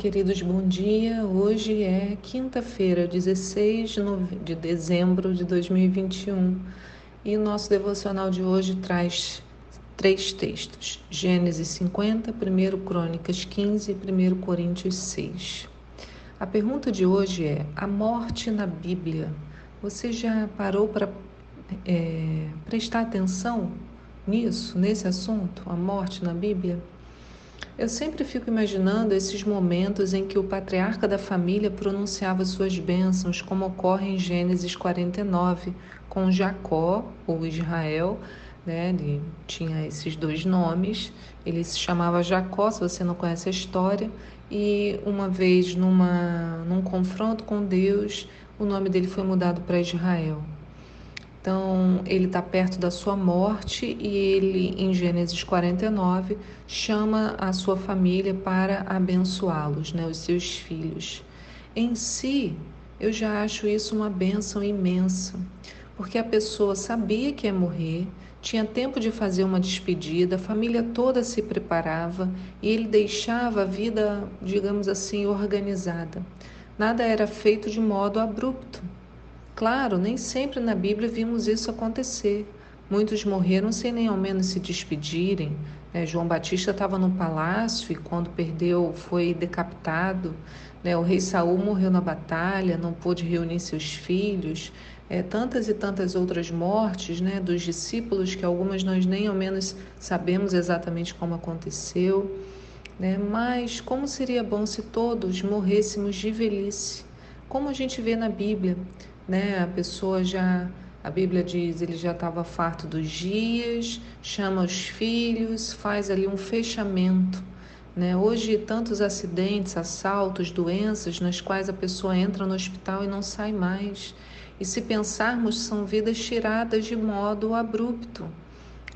Queridos, bom dia. Hoje é quinta-feira, 16 de dezembro de 2021 e o nosso devocional de hoje traz três textos: Gênesis 50, 1 Crônicas 15 e 1 Coríntios 6. A pergunta de hoje é: a morte na Bíblia. Você já parou para é, prestar atenção nisso, nesse assunto, a morte na Bíblia? Eu sempre fico imaginando esses momentos em que o patriarca da família pronunciava suas bênçãos, como ocorre em Gênesis 49, com Jacó, ou Israel, né? ele tinha esses dois nomes, ele se chamava Jacó, se você não conhece a história, e uma vez numa, num confronto com Deus, o nome dele foi mudado para Israel. Então, ele está perto da sua morte e ele, em Gênesis 49, chama a sua família para abençoá-los, né, os seus filhos. Em si, eu já acho isso uma bênção imensa, porque a pessoa sabia que ia morrer, tinha tempo de fazer uma despedida, a família toda se preparava e ele deixava a vida, digamos assim, organizada. Nada era feito de modo abrupto. Claro, nem sempre na Bíblia vimos isso acontecer. Muitos morreram sem nem ao menos se despedirem. Né? João Batista estava no palácio e quando perdeu foi decapitado. Né? O rei Saul morreu na batalha, não pôde reunir seus filhos. É, tantas e tantas outras mortes né, dos discípulos que algumas nós nem ao menos sabemos exatamente como aconteceu. Né? Mas como seria bom se todos morrêssemos de velhice, como a gente vê na Bíblia né? A pessoa já, a Bíblia diz, ele já estava farto dos dias, chama os filhos, faz ali um fechamento. Né? Hoje, tantos acidentes, assaltos, doenças, nas quais a pessoa entra no hospital e não sai mais. E se pensarmos, são vidas tiradas de modo abrupto.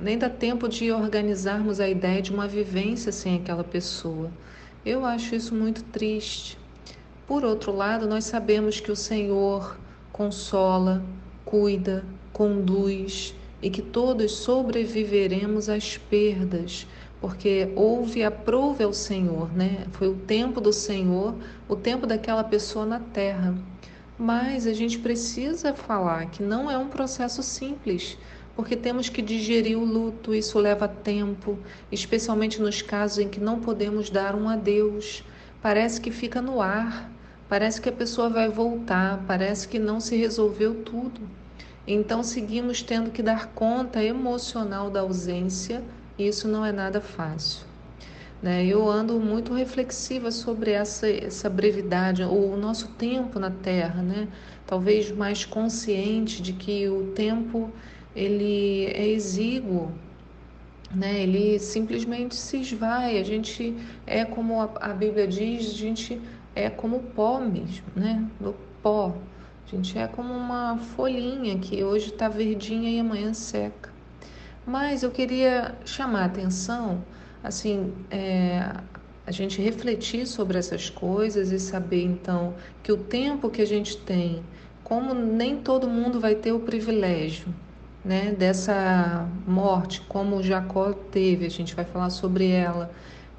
Nem dá tempo de organizarmos a ideia de uma vivência sem aquela pessoa. Eu acho isso muito triste. Por outro lado, nós sabemos que o Senhor consola, cuida, conduz e que todos sobreviveremos às perdas, porque houve aprove ao Senhor, né? Foi o tempo do Senhor, o tempo daquela pessoa na terra. Mas a gente precisa falar que não é um processo simples, porque temos que digerir o luto, isso leva tempo, especialmente nos casos em que não podemos dar um adeus. Parece que fica no ar, Parece que a pessoa vai voltar, parece que não se resolveu tudo. Então seguimos tendo que dar conta emocional da ausência, e isso não é nada fácil. Né? Eu ando muito reflexiva sobre essa, essa brevidade, ou o nosso tempo na Terra, né? talvez mais consciente de que o tempo ele é exíguo, né? ele simplesmente se esvai, a gente é como a, a Bíblia diz, a gente é como pó mesmo, né? Do pó. A gente é como uma folhinha que hoje está verdinha e amanhã seca. Mas eu queria chamar a atenção, assim, é, a gente refletir sobre essas coisas e saber então que o tempo que a gente tem, como nem todo mundo vai ter o privilégio, né, dessa morte, como Jacó teve, a gente vai falar sobre ela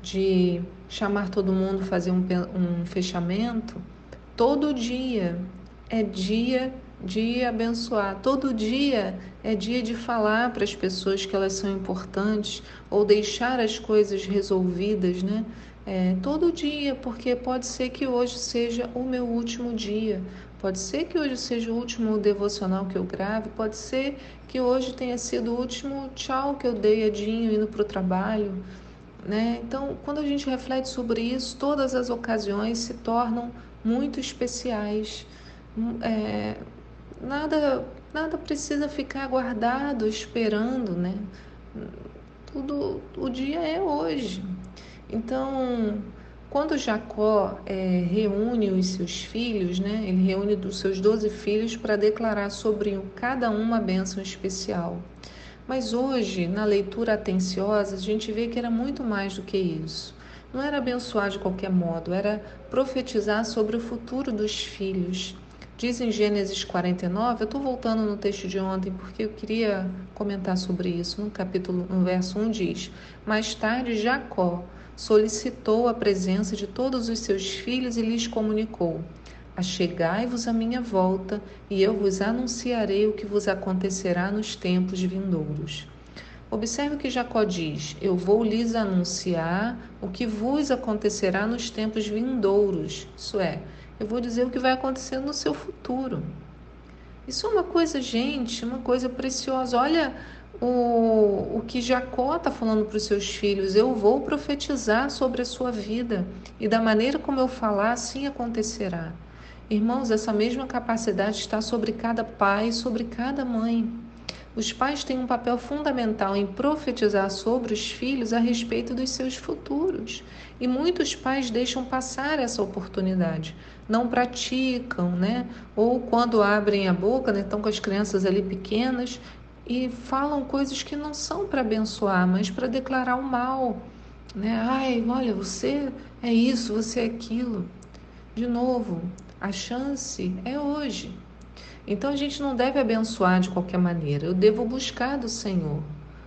de chamar todo mundo, fazer um, um fechamento, todo dia é dia de abençoar, todo dia é dia de falar para as pessoas que elas são importantes ou deixar as coisas resolvidas, né? É, todo dia, porque pode ser que hoje seja o meu último dia, pode ser que hoje seja o último devocional que eu grave, pode ser que hoje tenha sido o último tchau que eu dei a Dinho indo para o trabalho. Né? Então, quando a gente reflete sobre isso, todas as ocasiões se tornam muito especiais. Hum, é, nada, nada precisa ficar guardado, esperando, né? Tudo, o dia é hoje. Então, quando Jacó é, reúne os seus filhos, né? Ele reúne dos seus doze filhos para declarar sobre cada um uma bênção especial. Mas hoje, na leitura atenciosa, a gente vê que era muito mais do que isso. Não era abençoar de qualquer modo, era profetizar sobre o futuro dos filhos. Diz em Gênesis 49, eu estou voltando no texto de ontem porque eu queria comentar sobre isso. No capítulo, no verso 1 diz: Mais tarde, Jacó solicitou a presença de todos os seus filhos e lhes comunicou: Achegai-vos à minha volta, e eu vos anunciarei o que vos acontecerá nos tempos vindouros. Observe o que Jacó diz: Eu vou lhes anunciar o que vos acontecerá nos tempos vindouros. Isso é, eu vou dizer o que vai acontecer no seu futuro. Isso é uma coisa, gente, uma coisa preciosa. Olha o, o que Jacó está falando para os seus filhos: eu vou profetizar sobre a sua vida, e da maneira como eu falar, assim acontecerá. Irmãos, essa mesma capacidade está sobre cada pai, sobre cada mãe. Os pais têm um papel fundamental em profetizar sobre os filhos a respeito dos seus futuros. E muitos pais deixam passar essa oportunidade, não praticam, né? Ou quando abrem a boca, né, estão com as crianças ali pequenas e falam coisas que não são para abençoar, mas para declarar o mal. Né? Ai, olha, você é isso, você é aquilo. De novo, a chance é hoje. Então a gente não deve abençoar de qualquer maneira. Eu devo buscar do Senhor.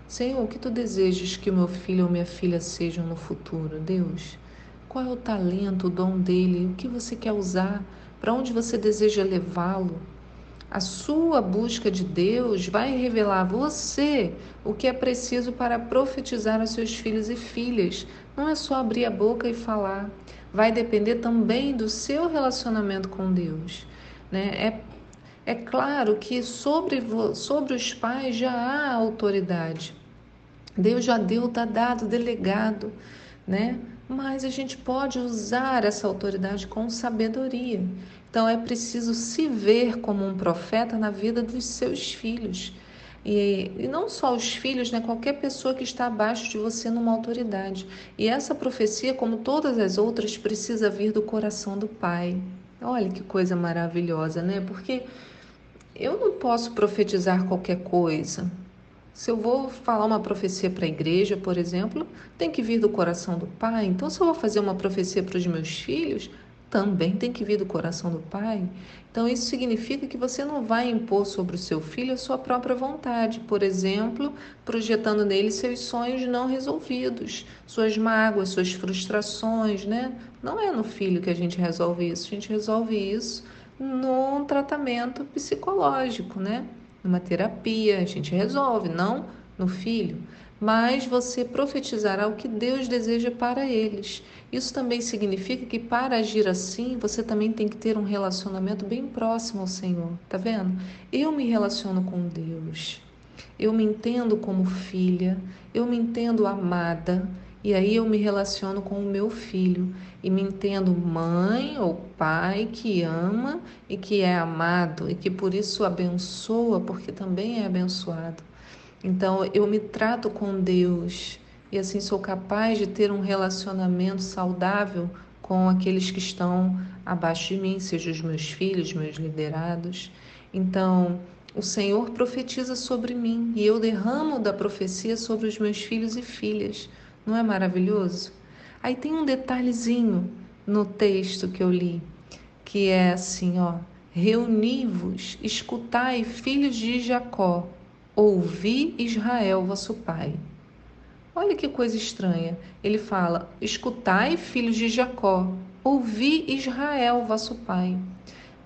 Senhor, o que tu desejas que o meu filho ou minha filha sejam no futuro, Deus? Qual é o talento, o dom dele? O que você quer usar? Para onde você deseja levá-lo? A sua busca de Deus vai revelar a você o que é preciso para profetizar aos seus filhos e filhas. Não é só abrir a boca e falar. Vai depender também do seu relacionamento com Deus. Né? É é claro que sobre, sobre os pais já há autoridade. Deus já deu, está dado, delegado, né? Mas a gente pode usar essa autoridade com sabedoria. Então é preciso se ver como um profeta na vida dos seus filhos. E, e, não só os filhos, né? qualquer pessoa que está abaixo de você numa autoridade. E essa profecia, como todas as outras, precisa vir do coração do Pai. Olha que coisa maravilhosa, né? Porque eu não posso profetizar qualquer coisa. Se eu vou falar uma profecia para a igreja, por exemplo, tem que vir do coração do pai. Então, se eu vou fazer uma profecia para os meus filhos, também tem que vir do coração do pai. Então, isso significa que você não vai impor sobre o seu filho a sua própria vontade, por exemplo, projetando nele seus sonhos não resolvidos, suas mágoas, suas frustrações, né? Não é no filho que a gente resolve isso, a gente resolve isso num tratamento psicológico, né? Numa terapia, a gente resolve, não no filho, mas você profetizará o que Deus deseja para eles. Isso também significa que para agir assim, você também tem que ter um relacionamento bem próximo ao Senhor, tá vendo? Eu me relaciono com Deus. Eu me entendo como filha, eu me entendo amada, e aí eu me relaciono com o meu filho e me entendo mãe ou pai que ama e que é amado e que por isso abençoa, porque também é abençoado. Então eu me trato com Deus e assim sou capaz de ter um relacionamento saudável com aqueles que estão abaixo de mim, sejam os meus filhos, meus liderados. Então, o Senhor profetiza sobre mim e eu derramo da profecia sobre os meus filhos e filhas. Não é maravilhoso? Aí tem um detalhezinho no texto que eu li, que é assim, ó: Reuni-vos, escutai, filhos de Jacó, ouvi Israel, vosso pai. Olha que coisa estranha. Ele fala: Escutai, filhos de Jacó, ouvi Israel, vosso pai.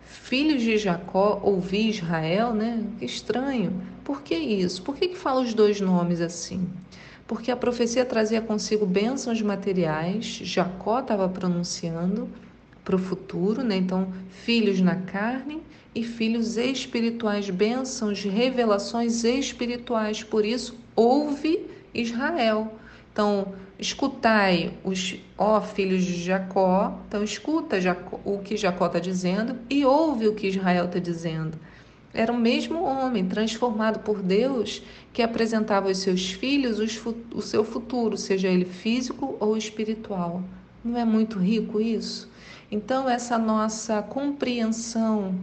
Filhos de Jacó, ouvi Israel, né? Que estranho. Por que isso? Por que, que fala os dois nomes assim? porque a profecia trazia consigo bênçãos materiais, Jacó estava pronunciando para o futuro, né? então, filhos na carne e filhos espirituais, bênçãos, revelações espirituais, por isso, ouve Israel. Então, escutai os ó filhos de Jacó, então escuta Jacó, o que Jacó está dizendo e ouve o que Israel está dizendo. Era o mesmo homem transformado por Deus que apresentava aos seus filhos o seu futuro, seja ele físico ou espiritual. Não é muito rico isso? Então, essa nossa compreensão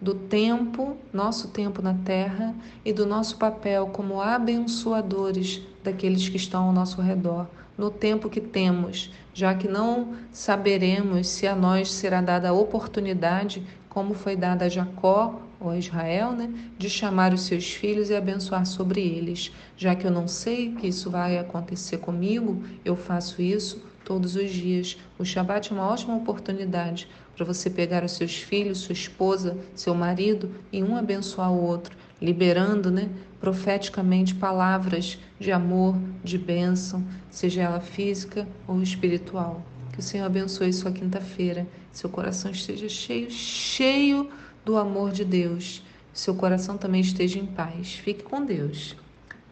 do tempo, nosso tempo na terra e do nosso papel como abençoadores daqueles que estão ao nosso redor, no tempo que temos, já que não saberemos se a nós será dada a oportunidade, como foi dada a Jacó ou a Israel, né, de chamar os seus filhos e abençoar sobre eles. Já que eu não sei que isso vai acontecer comigo, eu faço isso todos os dias. O Shabat é uma ótima oportunidade para você pegar os seus filhos, sua esposa, seu marido e um abençoar o outro, liberando, né, profeticamente palavras de amor, de bênção, seja ela física ou espiritual. Que o Senhor abençoe sua quinta-feira, seu coração esteja cheio, cheio do amor de Deus, seu coração também esteja em paz. Fique com Deus.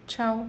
Tchau.